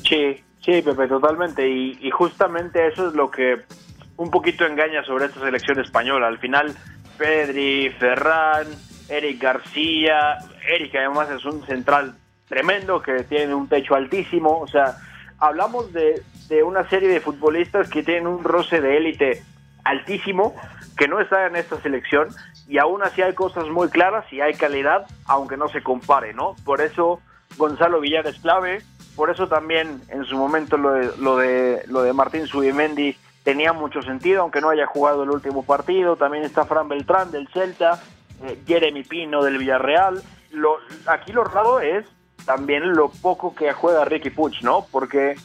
Sí, sí, Pepe, totalmente. Y, justamente eso es lo que un poquito engaña sobre esta selección española. Al final, Pedri, Ferran, Eric García, Eric además es un central tremendo que tiene un techo altísimo. O sea, hablamos de una serie de futbolistas que tienen un roce de élite altísimo que no está en esta selección y aún así hay cosas muy claras y hay calidad, aunque no se compare, ¿no? Por eso Gonzalo Villar es clave, por eso también en su momento lo de, lo de, lo de Martín Subimendi tenía mucho sentido, aunque no haya jugado el último partido, también está Fran Beltrán del Celta, eh, Jeremy Pino del Villarreal, lo, aquí lo raro es también lo poco que juega Ricky Puch, ¿no? Porque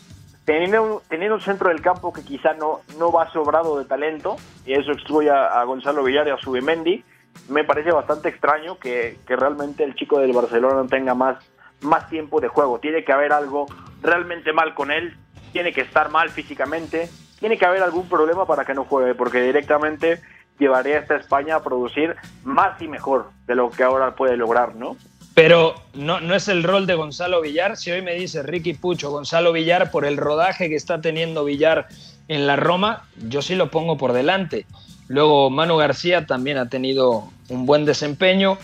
teniendo un, teniendo un centro del campo que quizá no, no va sobrado de talento, y eso excluye a, Gonzalo Villar y a Subimendi, me parece bastante extraño que, realmente el chico del Barcelona no tenga más, más tiempo de juego. Tiene que haber algo realmente mal con él, tiene que estar mal físicamente, tiene que haber algún problema para que no juegue, porque directamente llevaría a esta España a producir más y mejor de lo que ahora puede lograr, ¿no? Pero no, no es el rol de Gonzalo Villar. Si hoy me dice Ricky Pucho, Gonzalo Villar, por el rodaje que está teniendo Villar en la Roma, yo sí lo pongo por delante. Luego Manu García también ha tenido un buen desempeño.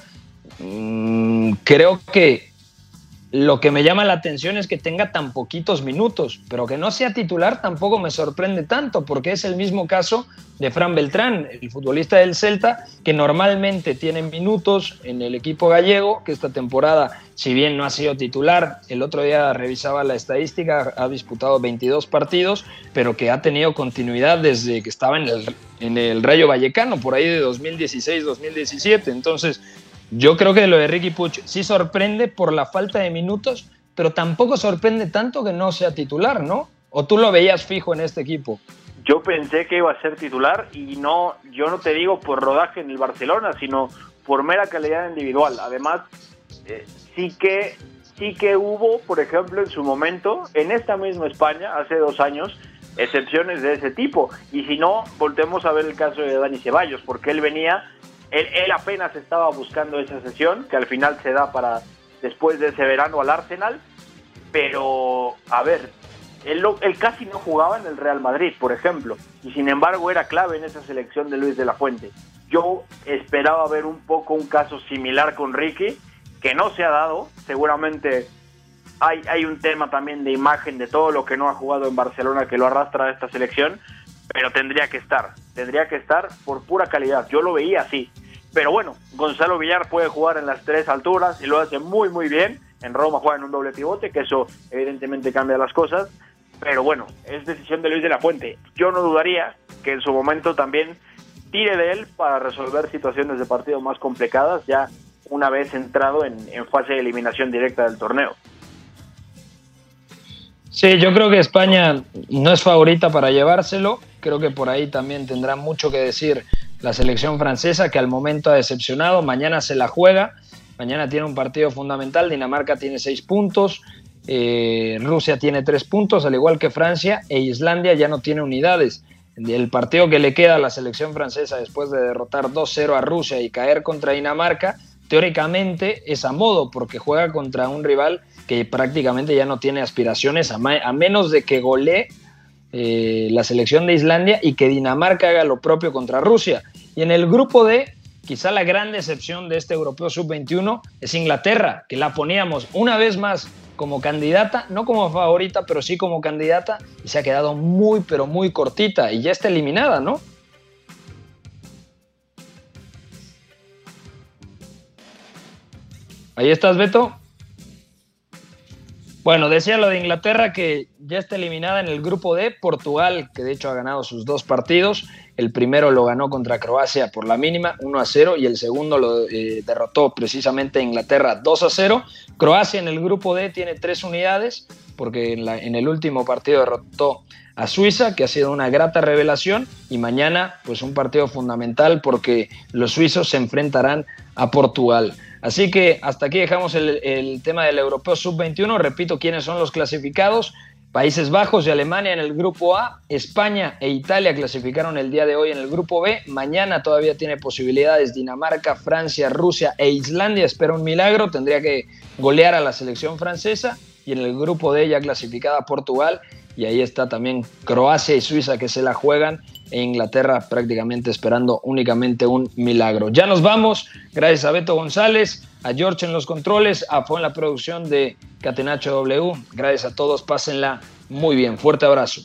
Mm, creo que lo que me llama la atención es que tenga tan poquitos minutos, pero que no sea titular tampoco me sorprende tanto, porque es el mismo caso de Fran Beltrán, el futbolista del Celta, que normalmente tiene minutos en el equipo gallego, que esta temporada, si bien no ha sido titular, el otro día revisaba la estadística, ha disputado 22 partidos, pero que ha tenido continuidad desde que estaba en el, en el Rayo Vallecano, por ahí de 2016-2017. Entonces, yo creo que lo de Ricky Puch sí sorprende por la falta de minutos, pero tampoco sorprende tanto que no sea titular, ¿no? ¿O tú lo veías fijo en este equipo? Yo pensé que iba a ser titular y no, yo no te digo por rodaje en el Barcelona, sino por mera calidad individual. Además, eh, sí que sí que hubo, por ejemplo, en su momento, en esta misma España, hace dos años, excepciones de ese tipo. Y si no, volvemos a ver el caso de Dani Ceballos, porque él venía él, apenas estaba buscando esa sesión, que al final se da para después de ese verano al Arsenal. Pero, a ver, él, él, casi no jugaba en el Real Madrid, por ejemplo, y sin embargo era clave en esa selección de Luis de la Fuente. Yo esperaba ver un poco un caso similar con Ricky, que no se ha dado. Seguramente hay, hay un tema también de imagen de todo lo que no ha jugado en Barcelona que lo arrastra a esta selección, pero tendría que estar, tendría que estar por pura calidad. Yo lo veía así. Pero bueno, Gonzalo Villar puede jugar en las tres alturas y lo hace muy muy bien. En Roma juega en un doble pivote, que eso evidentemente cambia las cosas. Pero bueno, es decisión de Luis de la Fuente. Yo no dudaría que en su momento también tire de él para resolver situaciones de partido más complicadas, ya una vez entrado en, fase de eliminación directa del torneo. Sí, yo creo que España no es favorita para llevárselo. Creo que por ahí también tendrá mucho que decir la selección francesa, que al momento ha decepcionado. Mañana se la juega. Mañana tiene un partido fundamental. Dinamarca tiene seis puntos. Eh, Rusia tiene tres puntos, al igual que Francia. E Islandia ya no tiene unidades. El partido que le queda a la selección francesa después de derrotar 2-0 a Rusia y caer contra Dinamarca, teóricamente es a modo, porque juega contra un rival que prácticamente ya no tiene aspiraciones, a, menos de que golee eh, la selección de Islandia y que Dinamarca haga lo propio contra Rusia. Y en el grupo D, quizá la gran decepción de este europeo sub-21 es Inglaterra, que la poníamos una vez más como candidata, no como favorita, pero sí como candidata, y se ha quedado muy, pero muy cortita y ya está eliminada, ¿no? Ahí estás, Beto. Bueno, decía lo de Inglaterra que ya está eliminada en el grupo D, Portugal, que de hecho ha ganado sus dos partidos. El primero lo ganó contra Croacia por la mínima, 1 a 0, y el segundo lo eh, derrotó precisamente Inglaterra 2 a 0. Croacia en el grupo D tiene tres unidades, porque en, en el último partido derrotó a Suiza, que ha sido una grata revelación, y mañana pues un partido fundamental porque los suizos se enfrentarán a Portugal. Así que hasta aquí dejamos el, tema del Europeo Sub-21. Repito quiénes son los clasificados. Países Bajos y Alemania en el grupo A, España e Italia clasificaron el día de hoy en el grupo B. Mañana todavía tiene posibilidades Dinamarca, Francia, Rusia e Islandia. Espera un milagro, tendría que golear a la selección francesa. Y en el grupo D ya clasificada Portugal y ahí está también Croacia y Suiza que se la juegan Inglaterra prácticamente esperando únicamente un milagro. Ya nos vamos, gracias a Beto González, a George en los controles, a Fue en la producción de Catenacho W. Gracias a todos, pásenla muy bien. Fuerte abrazo.